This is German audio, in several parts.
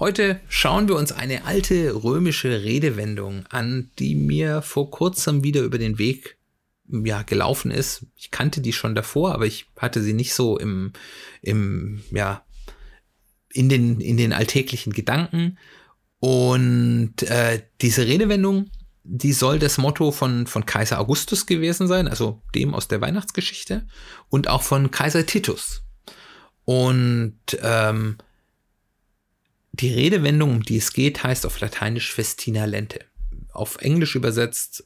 Heute schauen wir uns eine alte römische Redewendung an, die mir vor kurzem wieder über den Weg ja, gelaufen ist. Ich kannte die schon davor, aber ich hatte sie nicht so im, im, ja, in den, in den alltäglichen Gedanken. Und äh, diese Redewendung, die soll das Motto von, von Kaiser Augustus gewesen sein, also dem aus der Weihnachtsgeschichte, und auch von Kaiser Titus. Und ähm, die Redewendung, um die es geht, heißt auf Lateinisch Festina Lente. Auf Englisch übersetzt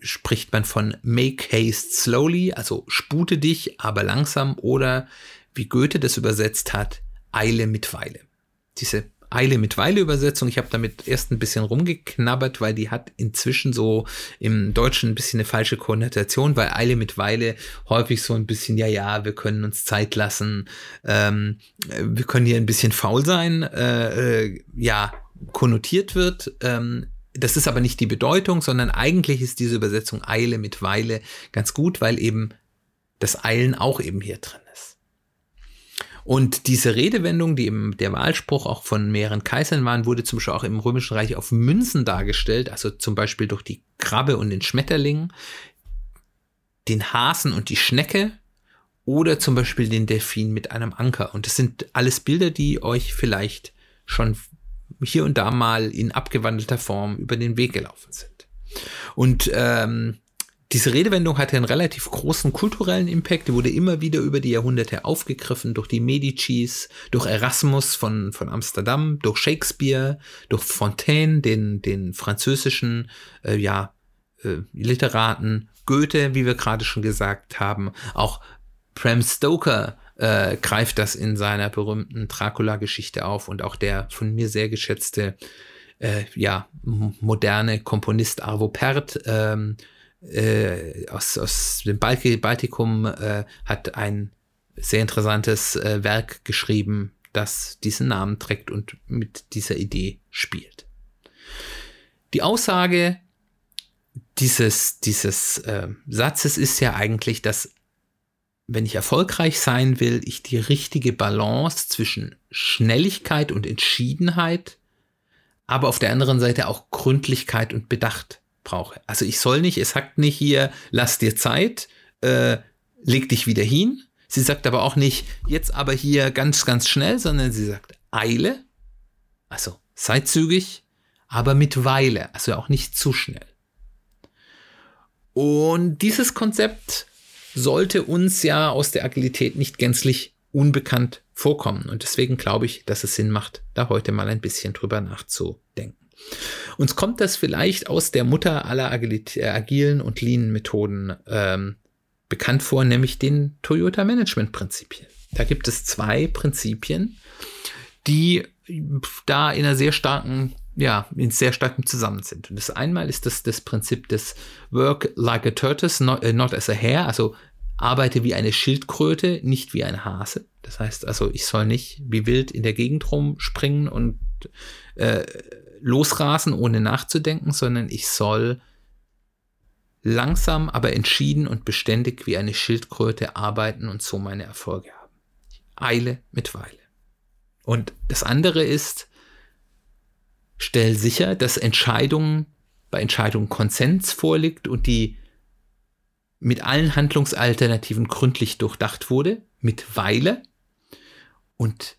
spricht man von make haste slowly, also spute dich, aber langsam oder wie Goethe das übersetzt hat, eile mit Weile. Diese Eile mit Weile Übersetzung. Ich habe damit erst ein bisschen rumgeknabbert, weil die hat inzwischen so im Deutschen ein bisschen eine falsche Konnotation, weil Eile mit Weile häufig so ein bisschen, ja, ja, wir können uns Zeit lassen, ähm, wir können hier ein bisschen faul sein, äh, äh, ja, konnotiert wird. Ähm, das ist aber nicht die Bedeutung, sondern eigentlich ist diese Übersetzung Eile mit Weile ganz gut, weil eben das Eilen auch eben hier drin ist. Und diese Redewendung, die im der Wahlspruch auch von mehreren Kaisern waren, wurde zum Beispiel auch im Römischen Reich auf Münzen dargestellt, also zum Beispiel durch die Krabbe und den Schmetterling, den Hasen und die Schnecke oder zum Beispiel den Delfin mit einem Anker. Und das sind alles Bilder, die euch vielleicht schon hier und da mal in abgewandelter Form über den Weg gelaufen sind. Und ähm, diese Redewendung hatte einen relativ großen kulturellen Impact, wurde immer wieder über die Jahrhunderte aufgegriffen durch die Medicis, durch Erasmus von, von Amsterdam, durch Shakespeare, durch Fontaine, den, den französischen äh, ja, äh, Literaten, Goethe, wie wir gerade schon gesagt haben, auch Bram Stoker äh, greift das in seiner berühmten Dracula-Geschichte auf und auch der von mir sehr geschätzte äh, ja, moderne Komponist Arvo Pärt ähm, äh, aus, aus dem Baltikum äh, hat ein sehr interessantes äh, Werk geschrieben, das diesen Namen trägt und mit dieser Idee spielt. Die Aussage dieses, dieses äh, Satzes ist ja eigentlich, dass wenn ich erfolgreich sein will, ich die richtige Balance zwischen Schnelligkeit und Entschiedenheit, aber auf der anderen Seite auch Gründlichkeit und Bedacht brauche. Also ich soll nicht, es sagt nicht hier, lass dir Zeit, äh, leg dich wieder hin. Sie sagt aber auch nicht, jetzt aber hier ganz, ganz schnell, sondern sie sagt Eile, also sei zügig, aber mit Weile, also auch nicht zu schnell. Und dieses Konzept sollte uns ja aus der Agilität nicht gänzlich unbekannt vorkommen. Und deswegen glaube ich, dass es Sinn macht, da heute mal ein bisschen drüber nachzudenken. Uns kommt das vielleicht aus der Mutter aller äh, agilen und lean Methoden ähm, bekannt vor, nämlich den Toyota Management Prinzipien. Da gibt es zwei Prinzipien, die da in einer sehr starken ja, in sehr starkem Zusammen sind. Und das einmal ist das das Prinzip des Work like a tortoise, not, uh, not as a hare, also arbeite wie eine Schildkröte, nicht wie ein Hase. Das heißt also, ich soll nicht wie wild in der Gegend rumspringen und äh, losrasen, ohne nachzudenken, sondern ich soll langsam, aber entschieden und beständig wie eine Schildkröte arbeiten und so meine Erfolge haben. Eile mit Weile. Und das andere ist, stell sicher, dass Entscheidungen bei Entscheidungen Konsens vorliegt und die mit allen Handlungsalternativen gründlich durchdacht wurde, mit Weile und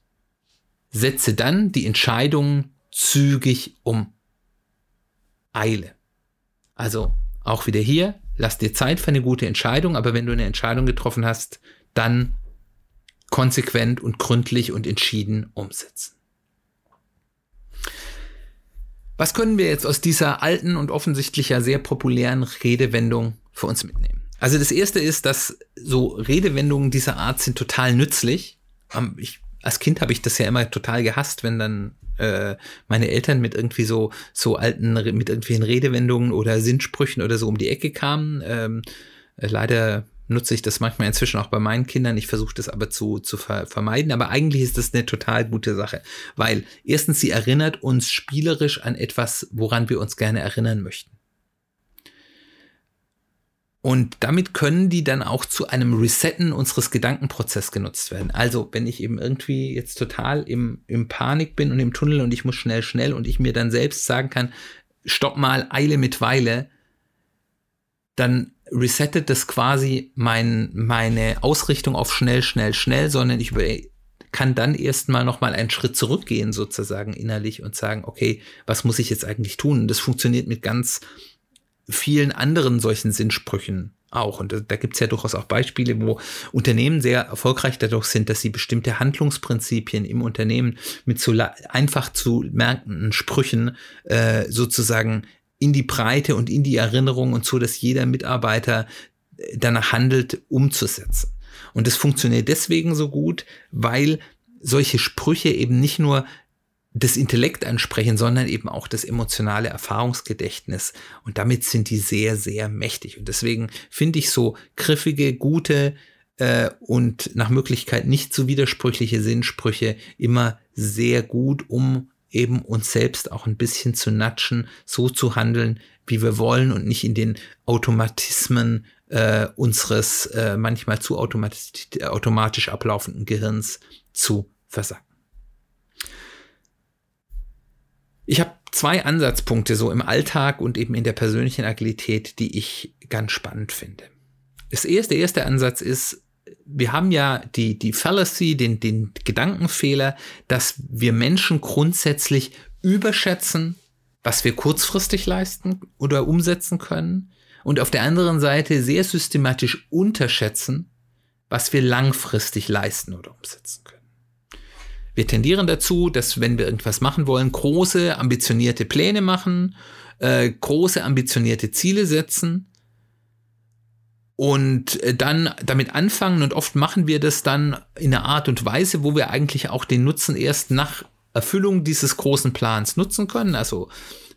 setze dann die Entscheidungen zügig um. Eile. Also auch wieder hier, lass dir Zeit für eine gute Entscheidung, aber wenn du eine Entscheidung getroffen hast, dann konsequent und gründlich und entschieden umsetzen. Was können wir jetzt aus dieser alten und offensichtlich ja sehr populären Redewendung für uns mitnehmen? Also das erste ist, dass so Redewendungen dieser Art sind total nützlich. Ich, als Kind habe ich das ja immer total gehasst, wenn dann äh, meine Eltern mit irgendwie so, so alten, mit irgendwelchen Redewendungen oder Sinnsprüchen oder so um die Ecke kamen. Ähm, äh, leider nutze ich das manchmal inzwischen auch bei meinen Kindern. Ich versuche das aber zu, zu ver vermeiden. Aber eigentlich ist das eine total gute Sache, weil erstens sie erinnert uns spielerisch an etwas, woran wir uns gerne erinnern möchten. Und damit können die dann auch zu einem Resetten unseres Gedankenprozesses genutzt werden. Also, wenn ich eben irgendwie jetzt total im, im Panik bin und im Tunnel und ich muss schnell, schnell und ich mir dann selbst sagen kann, stopp mal, Eile mit Weile, dann resettet das quasi mein, meine Ausrichtung auf schnell, schnell, schnell, sondern ich kann dann erstmal nochmal einen Schritt zurückgehen, sozusagen innerlich und sagen, okay, was muss ich jetzt eigentlich tun? Und das funktioniert mit ganz vielen anderen solchen Sinnsprüchen auch. Und da gibt es ja durchaus auch Beispiele, wo Unternehmen sehr erfolgreich dadurch sind, dass sie bestimmte Handlungsprinzipien im Unternehmen mit so einfach zu merkenden Sprüchen äh, sozusagen in die Breite und in die Erinnerung und so, dass jeder Mitarbeiter äh, danach handelt, umzusetzen. Und das funktioniert deswegen so gut, weil solche Sprüche eben nicht nur das Intellekt ansprechen, sondern eben auch das emotionale Erfahrungsgedächtnis. Und damit sind die sehr, sehr mächtig. Und deswegen finde ich so griffige, gute äh, und nach Möglichkeit nicht zu so widersprüchliche Sinnsprüche immer sehr gut, um eben uns selbst auch ein bisschen zu natschen, so zu handeln, wie wir wollen und nicht in den Automatismen äh, unseres äh, manchmal zu automatisch, automatisch ablaufenden Gehirns zu versacken. Ich habe zwei Ansatzpunkte so im Alltag und eben in der persönlichen Agilität, die ich ganz spannend finde. Das erste, der erste Ansatz ist, wir haben ja die, die Fallacy, den, den Gedankenfehler, dass wir Menschen grundsätzlich überschätzen, was wir kurzfristig leisten oder umsetzen können und auf der anderen Seite sehr systematisch unterschätzen, was wir langfristig leisten oder umsetzen können. Wir tendieren dazu, dass wenn wir irgendwas machen wollen, große, ambitionierte Pläne machen, äh, große, ambitionierte Ziele setzen und äh, dann damit anfangen und oft machen wir das dann in einer Art und Weise, wo wir eigentlich auch den Nutzen erst nach Erfüllung dieses großen Plans nutzen können. Also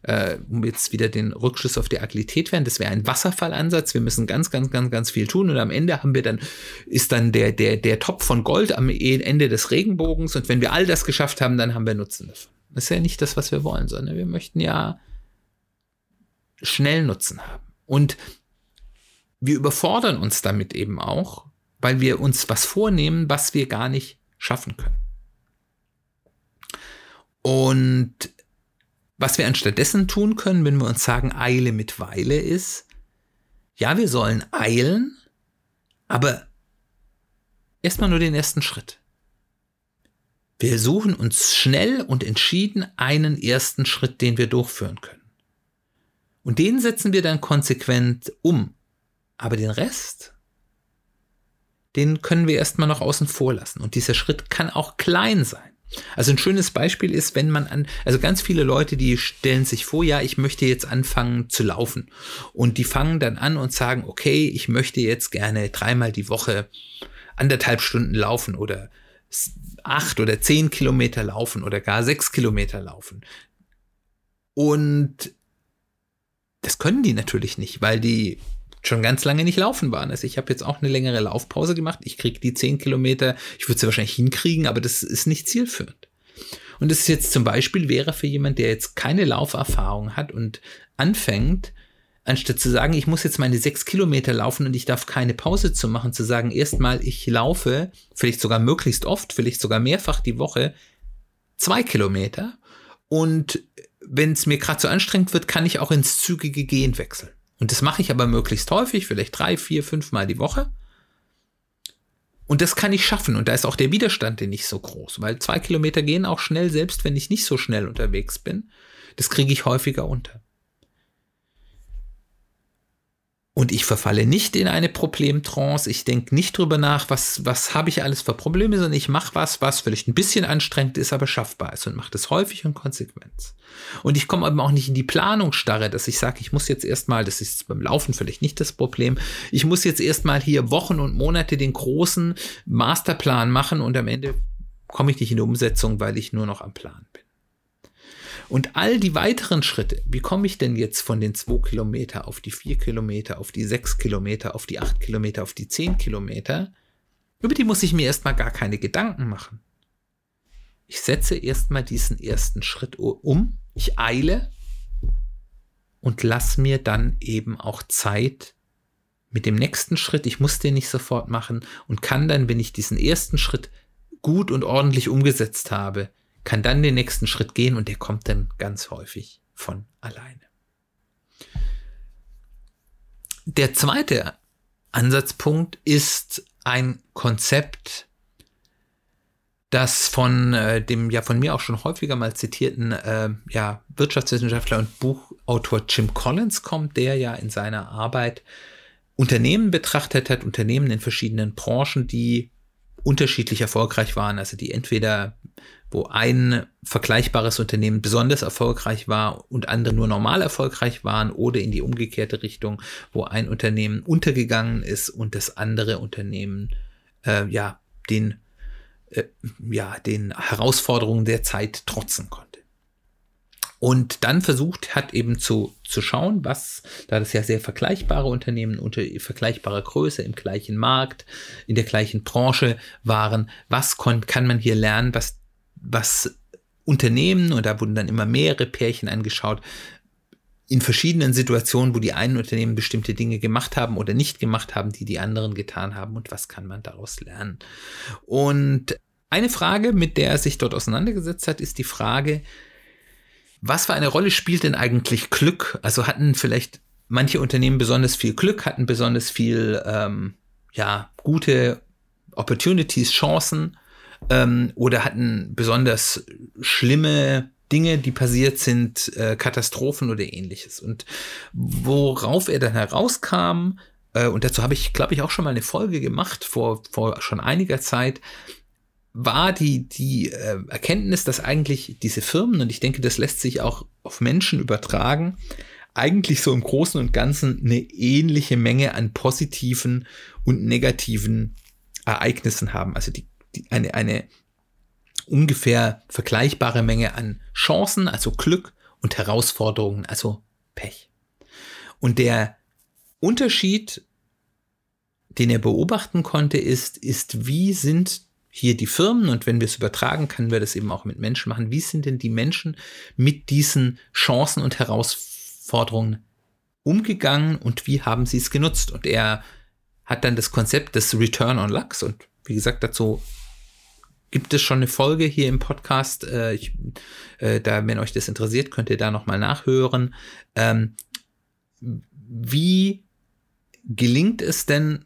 äh, um jetzt wieder den Rückschluss auf die Agilität werden, das wäre ein Wasserfallansatz. Wir müssen ganz, ganz, ganz, ganz viel tun und am Ende haben wir dann, ist dann der, der, der Topf von Gold am e, Ende des Regenbogens und wenn wir all das geschafft haben, dann haben wir Nutzen davon. Das ist ja nicht das, was wir wollen, sondern wir möchten ja schnell Nutzen haben. Und wir überfordern uns damit eben auch, weil wir uns was vornehmen, was wir gar nicht schaffen können. Und was wir anstattdessen tun können, wenn wir uns sagen, Eile mit Weile ist, ja, wir sollen eilen, aber erstmal nur den ersten Schritt. Wir suchen uns schnell und entschieden einen ersten Schritt, den wir durchführen können. Und den setzen wir dann konsequent um. Aber den Rest, den können wir erstmal noch außen vor lassen. Und dieser Schritt kann auch klein sein. Also ein schönes Beispiel ist, wenn man an, also ganz viele Leute, die stellen sich vor, ja, ich möchte jetzt anfangen zu laufen. Und die fangen dann an und sagen, okay, ich möchte jetzt gerne dreimal die Woche anderthalb Stunden laufen oder acht oder zehn Kilometer laufen oder gar sechs Kilometer laufen. Und das können die natürlich nicht, weil die schon ganz lange nicht laufen waren. Also ich habe jetzt auch eine längere Laufpause gemacht. Ich kriege die 10 Kilometer, ich würde sie wahrscheinlich hinkriegen, aber das ist nicht zielführend. Und das ist jetzt zum Beispiel wäre für jemand, der jetzt keine Lauferfahrung hat und anfängt, anstatt zu sagen, ich muss jetzt meine sechs Kilometer laufen und ich darf keine Pause zu machen, zu sagen, erstmal ich laufe, vielleicht sogar möglichst oft, vielleicht sogar mehrfach die Woche, zwei Kilometer. Und wenn es mir gerade so anstrengend wird, kann ich auch ins zügige Gehen wechseln. Und das mache ich aber möglichst häufig, vielleicht drei, vier, fünf Mal die Woche. Und das kann ich schaffen. Und da ist auch der Widerstand nicht so groß, weil zwei Kilometer gehen auch schnell, selbst wenn ich nicht so schnell unterwegs bin. Das kriege ich häufiger unter. Und ich verfalle nicht in eine Problemtrance. Ich denke nicht drüber nach, was, was habe ich alles für Probleme, sondern ich mache was, was vielleicht ein bisschen anstrengend ist, aber schaffbar ist und mache das häufig und konsequent. Und ich komme aber auch nicht in die Planungsstarre, dass ich sage, ich muss jetzt erstmal, das ist beim Laufen vielleicht nicht das Problem, ich muss jetzt erstmal hier Wochen und Monate den großen Masterplan machen und am Ende komme ich nicht in die Umsetzung, weil ich nur noch am Plan bin. Und all die weiteren Schritte, wie komme ich denn jetzt von den zwei Kilometer auf die vier Kilometer, auf die sechs Kilometer, auf die acht Kilometer, auf die zehn Kilometer, über die muss ich mir erstmal gar keine Gedanken machen. Ich setze erstmal diesen ersten Schritt um, ich eile und lass mir dann eben auch Zeit mit dem nächsten Schritt. Ich muss den nicht sofort machen und kann dann, wenn ich diesen ersten Schritt gut und ordentlich umgesetzt habe, kann dann den nächsten Schritt gehen und der kommt dann ganz häufig von alleine. Der zweite Ansatzpunkt ist ein Konzept, das von äh, dem ja von mir auch schon häufiger mal zitierten äh, ja, Wirtschaftswissenschaftler und Buchautor Jim Collins kommt, der ja in seiner Arbeit Unternehmen betrachtet hat, Unternehmen in verschiedenen Branchen, die unterschiedlich erfolgreich waren, also die entweder wo ein vergleichbares Unternehmen besonders erfolgreich war und andere nur normal erfolgreich waren oder in die umgekehrte Richtung, wo ein Unternehmen untergegangen ist und das andere Unternehmen äh, ja den äh, ja den Herausforderungen der Zeit trotzen konnte. Und dann versucht hat eben zu, zu schauen, was, da das ja sehr vergleichbare Unternehmen unter vergleichbarer Größe im gleichen Markt, in der gleichen Branche waren, was kann man hier lernen, was, was Unternehmen, und da wurden dann immer mehrere Pärchen angeschaut, in verschiedenen Situationen, wo die einen Unternehmen bestimmte Dinge gemacht haben oder nicht gemacht haben, die die anderen getan haben und was kann man daraus lernen. Und eine Frage, mit der er sich dort auseinandergesetzt hat, ist die Frage, was für eine Rolle spielt denn eigentlich Glück? Also hatten vielleicht manche Unternehmen besonders viel Glück, hatten besonders viel, ähm, ja, gute Opportunities, Chancen ähm, oder hatten besonders schlimme Dinge, die passiert sind, äh, Katastrophen oder ähnliches. Und worauf er dann herauskam, äh, und dazu habe ich, glaube ich, auch schon mal eine Folge gemacht vor, vor schon einiger Zeit, war die, die äh, Erkenntnis, dass eigentlich diese Firmen, und ich denke, das lässt sich auch auf Menschen übertragen, eigentlich so im Großen und Ganzen eine ähnliche Menge an positiven und negativen Ereignissen haben. Also die, die, eine, eine ungefähr vergleichbare Menge an Chancen, also Glück und Herausforderungen, also Pech. Und der Unterschied, den er beobachten konnte, ist, ist, wie sind hier die Firmen und wenn wir es übertragen, können wir das eben auch mit Menschen machen. Wie sind denn die Menschen mit diesen Chancen und Herausforderungen umgegangen und wie haben sie es genutzt? Und er hat dann das Konzept des Return on Lux und wie gesagt, dazu gibt es schon eine Folge hier im Podcast. Äh, ich, äh, da, wenn euch das interessiert, könnt ihr da nochmal nachhören. Ähm, wie gelingt es denn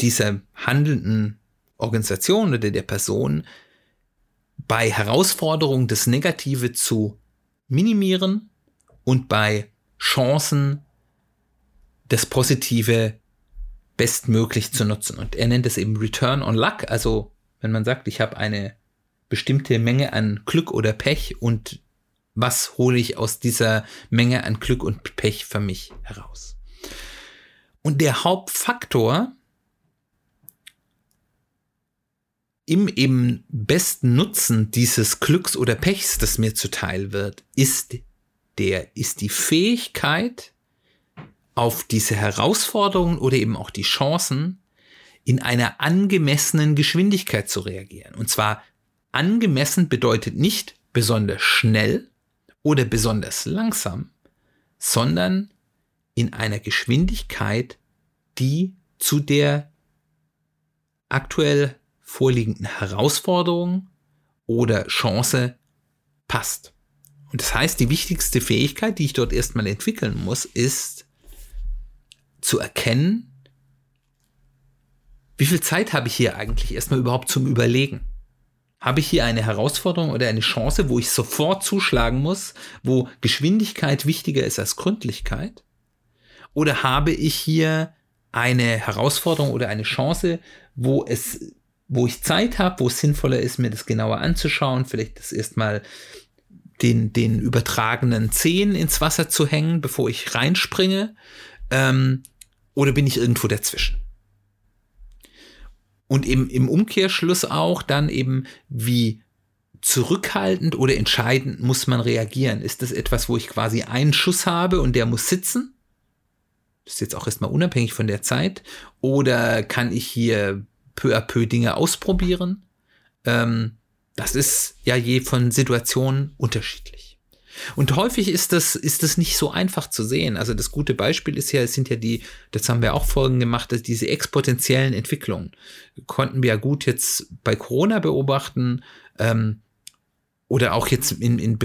dieser handelnden Organisation oder der Person bei Herausforderungen das Negative zu minimieren und bei Chancen das Positive bestmöglich zu nutzen. Und er nennt es eben Return on Luck. Also wenn man sagt, ich habe eine bestimmte Menge an Glück oder Pech und was hole ich aus dieser Menge an Glück und Pech für mich heraus. Und der Hauptfaktor, im eben besten Nutzen dieses Glücks oder Pechs, das mir zuteil wird, ist der, ist die Fähigkeit, auf diese Herausforderungen oder eben auch die Chancen in einer angemessenen Geschwindigkeit zu reagieren. Und zwar angemessen bedeutet nicht besonders schnell oder besonders langsam, sondern in einer Geschwindigkeit, die zu der aktuell vorliegenden Herausforderung oder Chance passt. Und das heißt, die wichtigste Fähigkeit, die ich dort erstmal entwickeln muss, ist zu erkennen, wie viel Zeit habe ich hier eigentlich erstmal überhaupt zum Überlegen? Habe ich hier eine Herausforderung oder eine Chance, wo ich sofort zuschlagen muss, wo Geschwindigkeit wichtiger ist als Gründlichkeit? Oder habe ich hier eine Herausforderung oder eine Chance, wo es wo ich Zeit habe, wo es sinnvoller ist, mir das genauer anzuschauen, vielleicht das erstmal den, den übertragenen Zehen ins Wasser zu hängen, bevor ich reinspringe, ähm, oder bin ich irgendwo dazwischen? Und im, im Umkehrschluss auch dann eben, wie zurückhaltend oder entscheidend muss man reagieren? Ist das etwas, wo ich quasi einen Schuss habe und der muss sitzen? Das ist jetzt auch erstmal unabhängig von der Zeit. Oder kann ich hier peu à peu Dinge ausprobieren? Ähm, das ist ja je von Situation unterschiedlich. Und häufig ist das, ist das nicht so einfach zu sehen. Also das gute Beispiel ist ja, es sind ja die, das haben wir auch Folgen gemacht, dass diese exponentiellen Entwicklungen konnten wir ja gut jetzt bei Corona beobachten ähm, oder auch jetzt in, in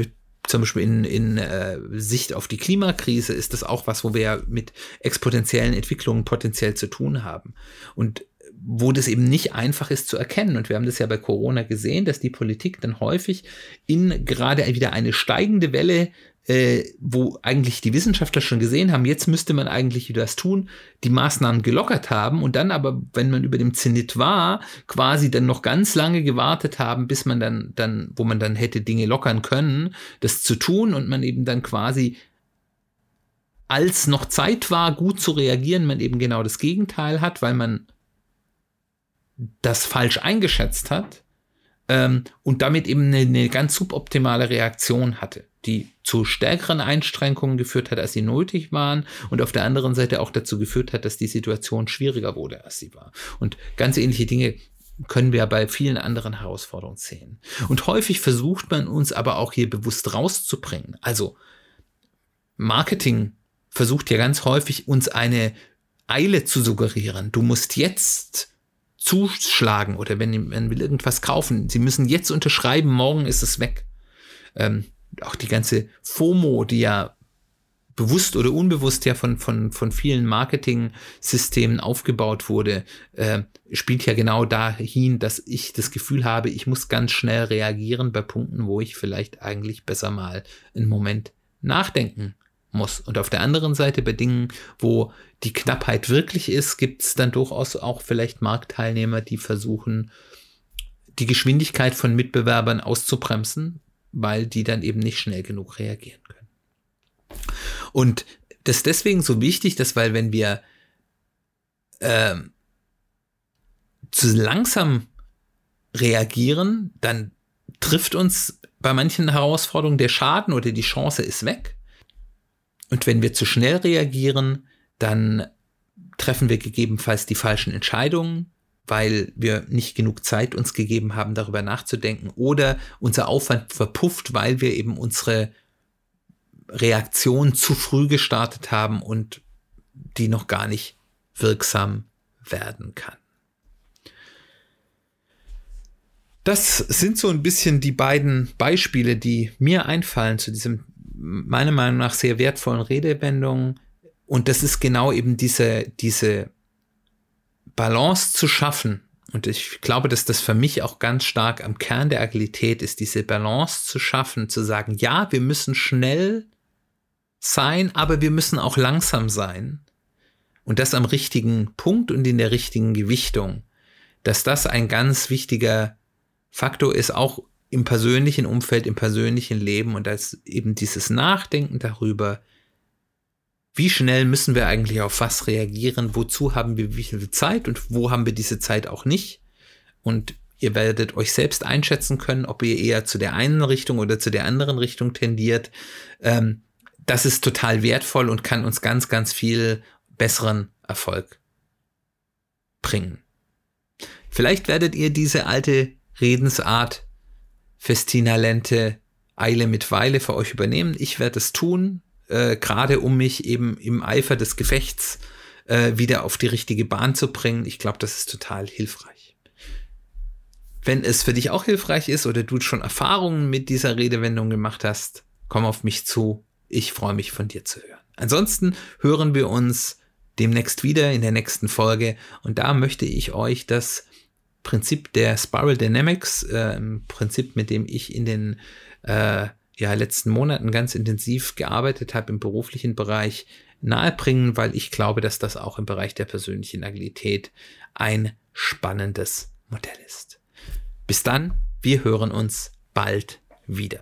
zum Beispiel in, in äh, Sicht auf die Klimakrise ist das auch was, wo wir ja mit exponentiellen Entwicklungen potenziell zu tun haben. Und wo das eben nicht einfach ist zu erkennen. Und wir haben das ja bei Corona gesehen, dass die Politik dann häufig in gerade wieder eine steigende Welle, äh, wo eigentlich die Wissenschaftler schon gesehen haben, jetzt müsste man eigentlich wieder was tun, die Maßnahmen gelockert haben und dann aber, wenn man über dem Zenit war, quasi dann noch ganz lange gewartet haben, bis man dann, dann, wo man dann hätte Dinge lockern können, das zu tun und man eben dann quasi als noch Zeit war, gut zu reagieren, man eben genau das Gegenteil hat, weil man das falsch eingeschätzt hat ähm, und damit eben eine, eine, ganz suboptimale Reaktion hatte, die zu stärkeren Einschränkungen geführt hat, als sie nötig waren und auf der anderen Seite auch dazu geführt hat, dass die Situation schwieriger wurde, als sie war. Und ganz ähnliche Dinge können wir bei vielen anderen Herausforderungen sehen. Und häufig versucht man uns aber auch hier bewusst rauszubringen. Also Marketing versucht ja ganz häufig uns eine Eile zu suggerieren. Du musst jetzt zuschlagen oder wenn man will irgendwas kaufen, sie müssen jetzt unterschreiben, morgen ist es weg. Ähm, auch die ganze FOMO, die ja bewusst oder unbewusst ja von, von, von vielen Marketing-Systemen aufgebaut wurde, äh, spielt ja genau dahin, dass ich das Gefühl habe, ich muss ganz schnell reagieren bei Punkten, wo ich vielleicht eigentlich besser mal einen Moment nachdenken muss. Und auf der anderen Seite bei Dingen, wo die Knappheit wirklich ist, gibt es dann durchaus auch vielleicht Marktteilnehmer, die versuchen, die Geschwindigkeit von Mitbewerbern auszubremsen, weil die dann eben nicht schnell genug reagieren können. Und das ist deswegen so wichtig, dass weil wenn wir äh, zu langsam reagieren, dann trifft uns bei manchen Herausforderungen der Schaden oder die Chance ist weg. Und wenn wir zu schnell reagieren, dann treffen wir gegebenenfalls die falschen Entscheidungen, weil wir nicht genug Zeit uns gegeben haben, darüber nachzudenken oder unser Aufwand verpufft, weil wir eben unsere Reaktion zu früh gestartet haben und die noch gar nicht wirksam werden kann. Das sind so ein bisschen die beiden Beispiele, die mir einfallen zu diesem meiner Meinung nach sehr wertvollen Redewendungen. Und das ist genau eben diese, diese Balance zu schaffen. Und ich glaube, dass das für mich auch ganz stark am Kern der Agilität ist, diese Balance zu schaffen, zu sagen, ja, wir müssen schnell sein, aber wir müssen auch langsam sein. Und das am richtigen Punkt und in der richtigen Gewichtung. Dass das ein ganz wichtiger Faktor ist, auch im persönlichen Umfeld, im persönlichen Leben und als eben dieses Nachdenken darüber, wie schnell müssen wir eigentlich auf was reagieren, wozu haben wir wie viel Zeit und wo haben wir diese Zeit auch nicht. Und ihr werdet euch selbst einschätzen können, ob ihr eher zu der einen Richtung oder zu der anderen Richtung tendiert. Ähm, das ist total wertvoll und kann uns ganz, ganz viel besseren Erfolg bringen. Vielleicht werdet ihr diese alte Redensart Festina Lente Eile mit Weile für euch übernehmen. Ich werde es tun, äh, gerade um mich eben im Eifer des Gefechts äh, wieder auf die richtige Bahn zu bringen. Ich glaube, das ist total hilfreich. Wenn es für dich auch hilfreich ist oder du schon Erfahrungen mit dieser Redewendung gemacht hast, komm auf mich zu. Ich freue mich von dir zu hören. Ansonsten hören wir uns demnächst wieder in der nächsten Folge und da möchte ich euch das Prinzip der Spiral Dynamics, äh, im Prinzip, mit dem ich in den äh, ja, letzten Monaten ganz intensiv gearbeitet habe im beruflichen Bereich, nahebringen, weil ich glaube, dass das auch im Bereich der persönlichen Agilität ein spannendes Modell ist. Bis dann, wir hören uns bald wieder.